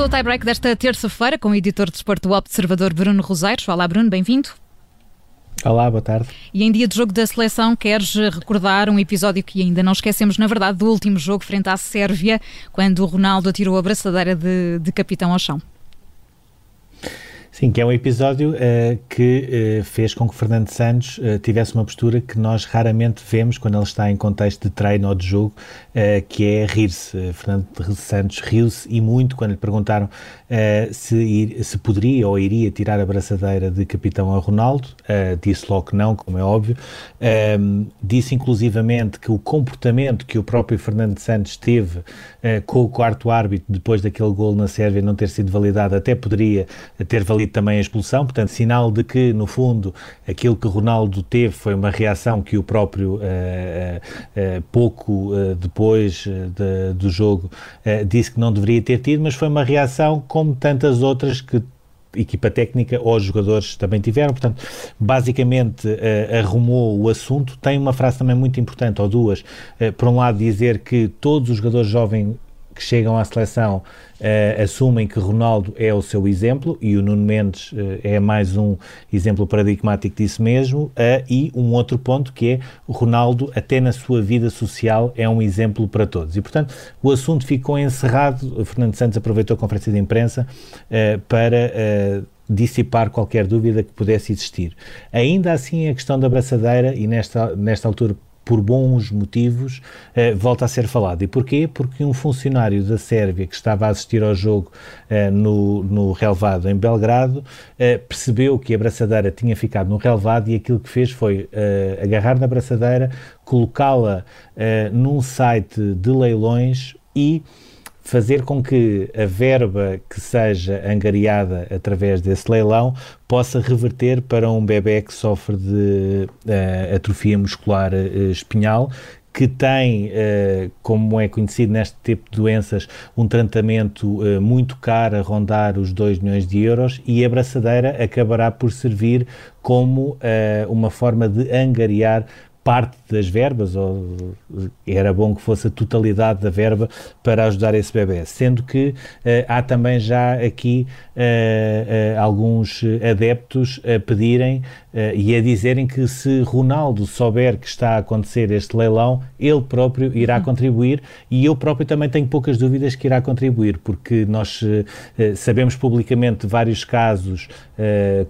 Começou o tie-break desta terça-feira com o editor de desporto do Observador Bruno Roseiros. Olá, Bruno, bem-vindo. Olá, boa tarde. E em dia de jogo da seleção, queres recordar um episódio que ainda não esquecemos, na verdade, do último jogo frente à Sérvia, quando o Ronaldo atirou a braçadeira de, de capitão ao chão? Sim, que é um episódio uh, que uh, fez com que Fernando Santos uh, tivesse uma postura que nós raramente vemos quando ele está em contexto de treino ou de jogo, que é rir-se. Fernando Santos riu-se e muito quando lhe perguntaram se, ir, se poderia ou iria tirar a braçadeira de capitão a Ronaldo. disse logo que não, como é óbvio. Disse inclusivamente que o comportamento que o próprio Fernando Santos teve com o quarto árbitro depois daquele gol na Sérvia não ter sido validado até poderia ter valido também a expulsão, portanto, sinal de que, no fundo, aquilo que Ronaldo teve foi uma reação que o próprio, uh, uh, pouco depois de, do jogo, disse que não deveria ter tido, mas foi uma reação como tantas outras que equipa técnica ou os jogadores também tiveram, portanto, basicamente uh, arrumou o assunto. Tem uma frase também muito importante, ou duas, uh, por um lado dizer que todos os jogadores jovens que chegam à seleção uh, assumem que Ronaldo é o seu exemplo e o Nuno Mendes uh, é mais um exemplo paradigmático disso mesmo. Uh, e um outro ponto que é Ronaldo, até na sua vida social, é um exemplo para todos. E, portanto, o assunto ficou encerrado. O Fernando Santos aproveitou a conferência de imprensa para dissipar qualquer dúvida que pudesse existir. Ainda assim, a questão da braçadeira, e nesta, nesta altura por bons motivos, eh, volta a ser falado. E porquê? Porque um funcionário da Sérvia que estava a assistir ao jogo eh, no, no relevado em Belgrado eh, percebeu que a braçadeira tinha ficado no relevado e aquilo que fez foi eh, agarrar na braçadeira, colocá-la eh, num site de leilões e fazer com que a verba que seja angariada através desse leilão possa reverter para um bebê que sofre de uh, atrofia muscular uh, espinhal, que tem, uh, como é conhecido neste tipo de doenças, um tratamento muito caro, a rondar os 2 milhões de euros, e a braçadeira acabará por servir como uma forma de angariar parte das verbas, ou era bom que fosse a totalidade da verba para ajudar esse bebê. Sendo que uh, há também já aqui uh, uh, alguns adeptos a pedirem e a dizerem que se Ronaldo souber que está a acontecer este leilão, ele próprio irá uhum. contribuir e eu próprio também tenho poucas dúvidas que irá contribuir, porque nós sabemos publicamente vários casos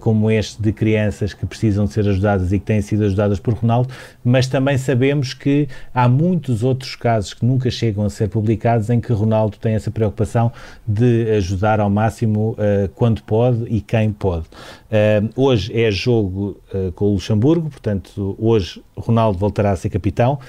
como este de crianças que precisam de ser ajudadas e que têm sido ajudadas por Ronaldo, mas também sabemos que há muitos outros casos que nunca chegam a ser publicados em que Ronaldo tem essa preocupação de ajudar ao máximo uh, quando pode e quem pode. Uh, hoje é jogo uh, com o Luxemburgo, portanto, hoje Ronaldo voltará a ser capitão.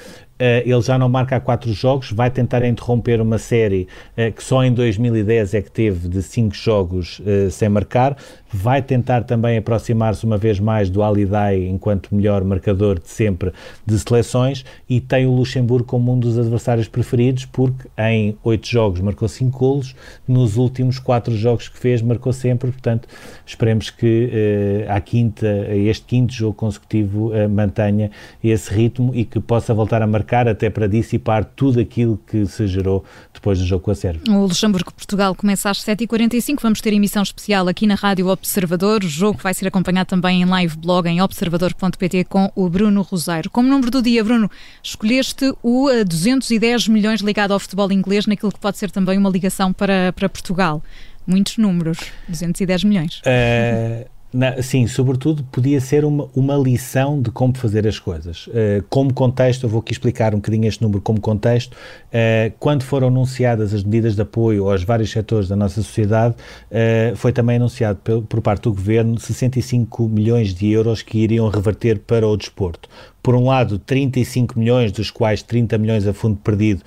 Uh, ele já não marca há quatro jogos, vai tentar interromper uma série uh, que só em 2010 é que teve de cinco jogos uh, sem marcar. Vai tentar também aproximar-se uma vez mais do Alidai enquanto melhor marcador de sempre de seleções e tem o Luxemburgo como um dos adversários preferidos porque em oito jogos marcou cinco golos, nos últimos quatro jogos que fez marcou sempre, portanto esperemos que uh, à quinta, este quinto jogo consecutivo mantenha esse ritmo e que possa voltar a marcar marcar até para dissipar tudo aquilo que se gerou depois do jogo com a Sérvia. O Luxemburgo-Portugal começa às 7h45. Vamos ter emissão especial aqui na Rádio Observador. O jogo vai ser acompanhado também em live blog em observador.pt com o Bruno Rosário. Como número do dia, Bruno, escolheste o 210 eh, milhões ligado ao futebol inglês, naquilo que pode ser também uma ligação para, para Portugal. Muitos números, 210 milhões. Uh, na, sim, sobretudo podia ser uma, uma lição de como fazer as coisas. Uh, como contexto, eu vou aqui explicar um bocadinho este número como contexto. Uh, quando foram anunciadas as medidas de apoio aos vários setores da nossa sociedade, uh, foi também anunciado por, por parte do Governo 65 milhões de euros que iriam reverter para o desporto por um lado, 35 milhões, dos quais 30 milhões a fundo perdido,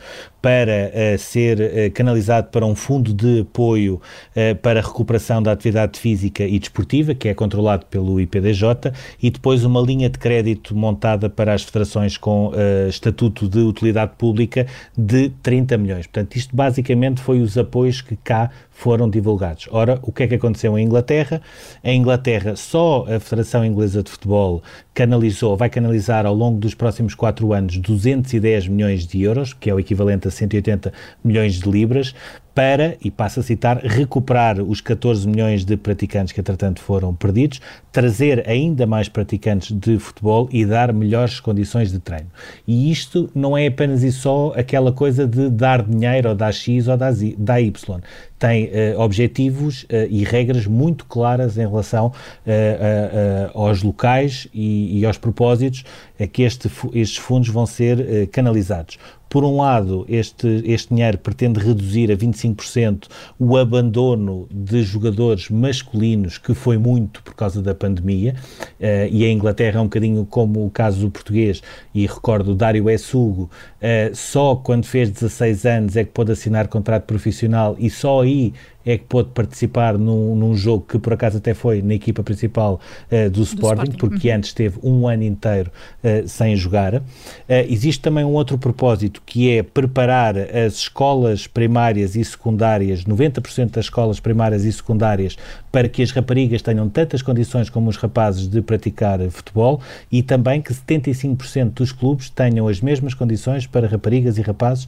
para uh, ser uh, canalizado para um fundo de apoio uh, para a recuperação da atividade física e desportiva, que é controlado pelo IPDJ, e depois uma linha de crédito montada para as federações com estatuto de utilidade pública de 30 milhões. Portanto, isto basicamente foi os apoios que cá foram divulgados. Ora, o que é que aconteceu em Inglaterra? Em Inglaterra, só a Federação Inglesa de Futebol canalizou, vai canalizar ao longo dos próximos quatro anos 210 milhões de euros, que é o equivalente a 180 milhões de libras, para, e passo a citar, recuperar os 14 milhões de praticantes que, entretanto, foram perdidos, trazer ainda mais praticantes de futebol e dar melhores condições de treino. E isto não é apenas e só aquela coisa de dar dinheiro ou dar X ou dar Y tem uh, objetivos uh, e regras muito claras em relação uh, aos locais e, e, aos propósitos a que este, estes fundos vão ser canalizados. Por um lado, este, este dinheiro pretende reduzir a 25% o abandono de jogadores masculinos, que foi muito por causa da pandemia, uh, e a Inglaterra é um bocadinho como o caso do português, e recordo Dário Essugo, uh, só quando fez 16 anos é que pôde assinar contrato profissional e só aí é que pôde participar num, num, jogo que por acaso até foi na equipa principal uh, do, do, Sporting, Sporting. porque uhum. antes teve um ano inteiro uh, sem jogar. Uh, existe também um outro propósito que é preparar as escolas primárias e secundárias, 90% das escolas primárias e secundárias, para que as raparigas tenham tantas condições como os rapazes de praticar futebol e também que 75% dos clubes tenham as mesmas condições para raparigas e rapazes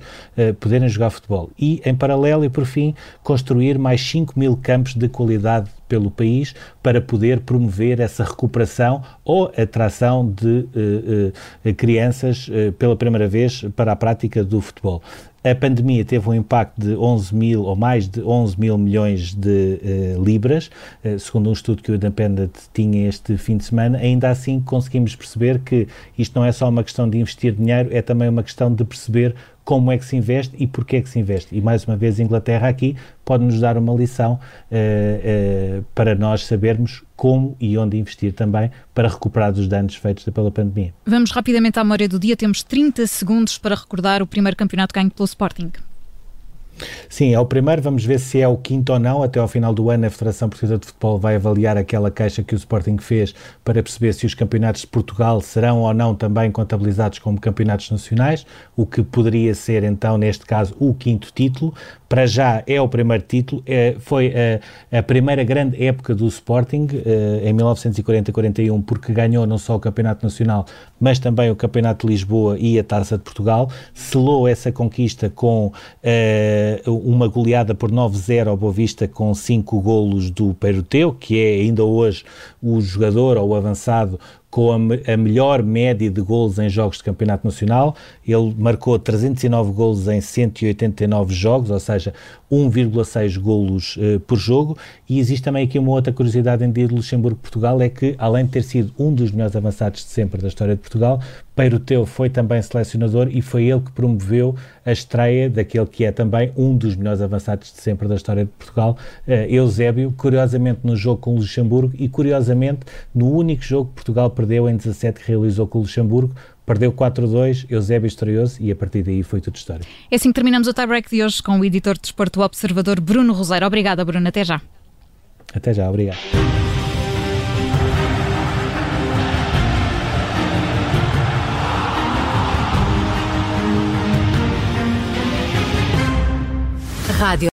poderem jogar futebol. E, em paralelo e por fim, construir mais 5 mil campos de qualidade pelo país para poder promover essa recuperação ou atração de uh, uh, crianças uh, pela primeira vez para a prática do futebol. A pandemia teve um impacto de 11 mil ou mais de 11 mil milhões de libras, segundo um estudo que o Independent tinha este fim de semana. Ainda assim, conseguimos perceber que isto não é só uma questão de investir dinheiro, é também uma questão de perceber como é que se investe e porquê é que se investe. E mais uma vez, a Inglaterra aqui pode nos dar uma lição uh, uh, para nós sabermos como e onde investir também para recuperar dos danos feitos pela pandemia. Vamos rapidamente à memória do dia. Temos 30 segundos para recordar o primeiro campeonato ganho pelo Sporting. Sim, é o primeiro. Vamos ver se é o quinto ou não. Até ao final do ano, a Federação Portuguesa de Futebol vai avaliar aquela queixa que o Sporting fez para perceber se os campeonatos de Portugal serão ou não também contabilizados como campeonatos nacionais, o que poderia ser, então, neste caso, o quinto título. Para já é o primeiro título. É, foi a, a, primeira grande época do Sporting, eh, em 1940-41, porque ganhou não só o Campeonato Nacional, mas também o Campeonato de Lisboa e a Taça de Portugal. Selou essa conquista com. Eh, uma goleada por 9-0 ao Boa Vista com 5 golos do Peruteu, que é ainda hoje o jogador ou o avançado com a, a, melhor média de golos em jogos de campeonato nacional. Ele marcou 309 golos em 189 jogos, ou seja, 1,6 golos uh, por jogo. E existe também aqui uma outra curiosidade em dia de Luxemburgo-Portugal, é que além de ter sido um dos melhores avançados de sempre da história de Portugal, Peiroteu foi também selecionador e foi ele que promoveu a estreia daquele que é também um dos melhores avançados de sempre da história de Portugal, uh, Eusébio, curiosamente no jogo com o Luxemburgo e curiosamente no único jogo que Portugal perdeu em 17 que realizou com o Luxemburgo, Perdeu 4-2, Eusébio estreou-se e a partir daí foi tudo história. É assim que terminamos o tie-break de hoje com o editor de desporto observador Bruno Roseiro. Obrigada, Bruno. Até já. Até já, obrigado. Rádio